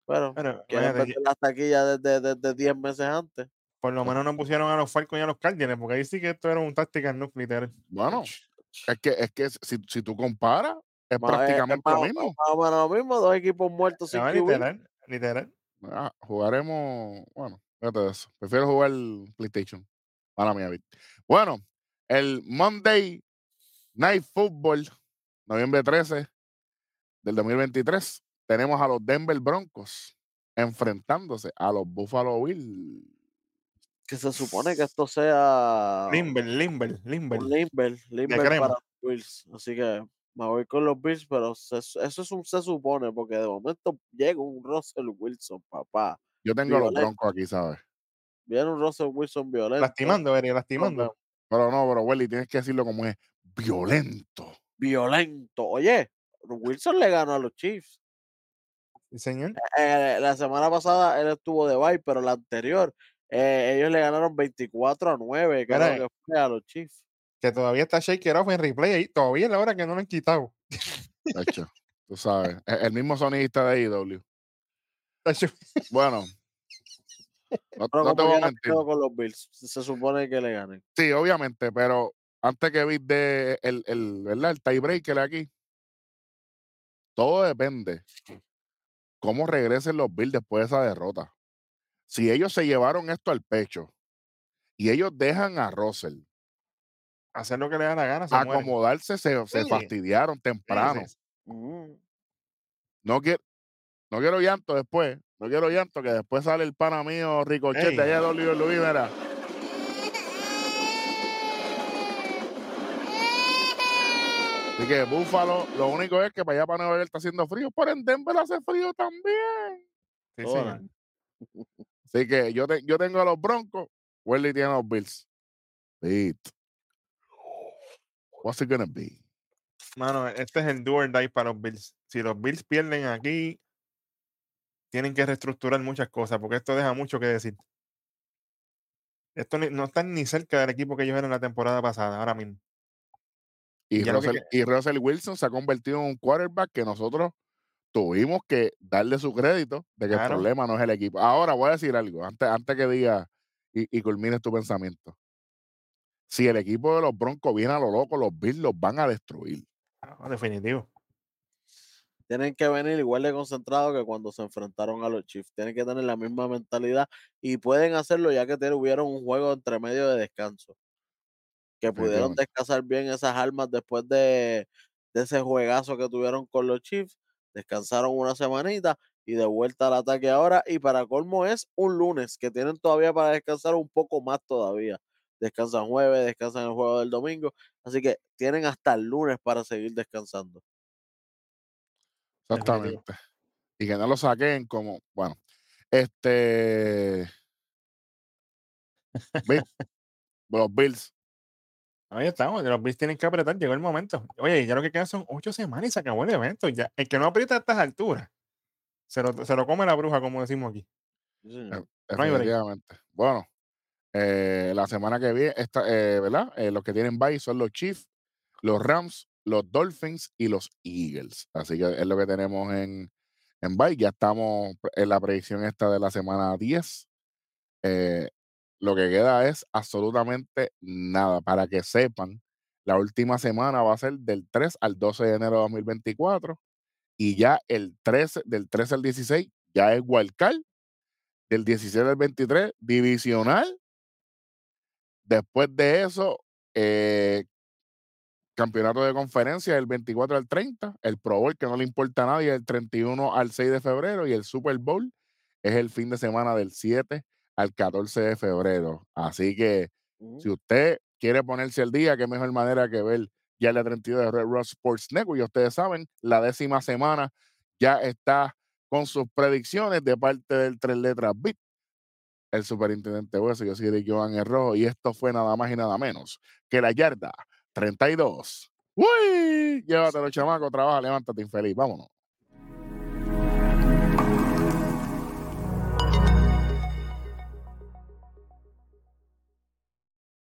Pero Bueno, quieren imagínate, meter la taquilla desde, desde 10 meses antes. por lo menos no pusieron a los Falcons y a los Cardinals, porque ahí sí que esto era un táctica no literal. Bueno, es que, es que si, si tú comparas, es Más- es- es prácticamente lo mismo. más o menos lo mismo, dos equipos muertos sin literal, literal. Ah, jugaremos, bueno, fíjate de eso. Prefiero jugar PlayStation. Mía, Vic. Bueno, el Monday Night Football, noviembre 13 del 2023, tenemos a los Denver Broncos enfrentándose a los Buffalo Bills. Que se supone que esto sea Limber, Limber, Limber. Limber, Limber para los Bills. Así que me voy con los Bills, pero se- eso es un se supone, porque de momento llega un Russell Wilson, papá. Yo tengo los. Broncos aquí, ¿sabes? Viene un Russell Wilson violento. Lastimando, Eri, lastimando. Pero no, pero Welly, tienes que decirlo como es. Violento. Violento. Oye, Wilson le ganó a los Chiefs. Sí, señor. Eh, la semana pasada él estuvo de bye, pero la anterior eh, ellos le ganaron 24 a 9, creo que fue a los Chiefs. Que todavía está Shaker Off en replay ahí. Todavía es la hora que no lo han quitado. Tacho, tú sabes. e- El mismo sonidista de IW. Tacho, Bueno. No, te voy a mentir. con los Bills. Se supone que le ganen. Sí, obviamente, pero antes que vi de el, el, ¿verdad? el tiebreaker aquí, todo depende cómo regresen los Bills después de esa derrota. Si ellos se llevaron esto al pecho y ellos dejan a Russell hacer lo que le da la gana. Ah, acomodarse se, se, fastidiaron temprano. Uh. No, quiero, no quiero llanto después. No quiero llanto que después sale el pana mío Ricochete allá de Oliver Luis, mira. Así que Búfalo, lo único es que para allá para Nueva York está haciendo frío, pero en Denver hace frío también. Sí, sí. Así que yo, te, yo tengo a los Broncos, Welly tiene a los Bills. Listo. What's it gonna be? Mano, este es el do or die para los Bills. Si los Bills pierden aquí, tienen que reestructurar muchas cosas, porque esto deja mucho que decir. Esto no están ni cerca del equipo que ellos eran la temporada pasada, ahora mismo. Y que Russell, y Russell Wilson se ha convertido en un quarterback que nosotros tuvimos que darle su crédito de que Claro. el problema no es el equipo. Ahora voy a decir algo, antes, antes que diga y, y culmines tu pensamiento. Si el equipo de los Broncos viene a lo loco, los Bills los van a destruir. No, definitivo. Tienen que venir igual de concentrados que cuando se enfrentaron a los Chiefs. Tienen que tener la misma mentalidad y pueden hacerlo ya que tuvieron un juego entre medio de descanso. Que pudieron descansar bien esas armas después de, de ese juegazo que tuvieron con los Chiefs. Descansaron una semanita y de vuelta al ataque ahora. Y para colmo es un lunes que tienen todavía para descansar un poco más todavía. Descansan jueves, descansan el juego del domingo. Así que tienen hasta el lunes para seguir descansando. Exactamente. Y que no lo saquen como, bueno, este. Bill- los Bills. Ahí estamos, los Bills tienen que apretar, llegó el momento. Oye, ya lo que quedan son ocho semanas y se acabó el evento. Ya, el que no aprieta a estas alturas, se lo, se lo come la bruja, como decimos aquí. Sí, señor. Eh, No hay. Bueno, eh, la semana que viene, esta, eh, ¿verdad? Eh, los que tienen bye son los Chiefs, los Rams, los Dolphins y los Eagles. Así que es lo que tenemos en, en bye. Ya estamos en la predicción esta de la semana 10. Eh, lo que queda es absolutamente nada. Para que sepan, la última semana va a ser del 3 al 12 de enero de 2024. Y ya el 13, del 13 al 16, ya es Wildcard del 16 al 23, divisional. Después de eso, eh, campeonato de conferencia del 24 al 30, el Pro Bowl que no le importa a nadie del 31 al 6 de febrero y el Super Bowl es el fin de semana del 7 al 14 de febrero. Así que Ujú. si usted quiere ponerse al día, qué mejor manera que ver ya la 32 de Red Rock Sports Network. Y ustedes saben, la décima semana ya está con sus predicciones de parte del Tres Letras Bit, el superintendente Hueso. Yo soy de Joan El Rojo y esto fue nada más y nada menos que la yarda 32. ¡Uy! Llévatelo, chamaco, trabaja, levántate infeliz, vámonos.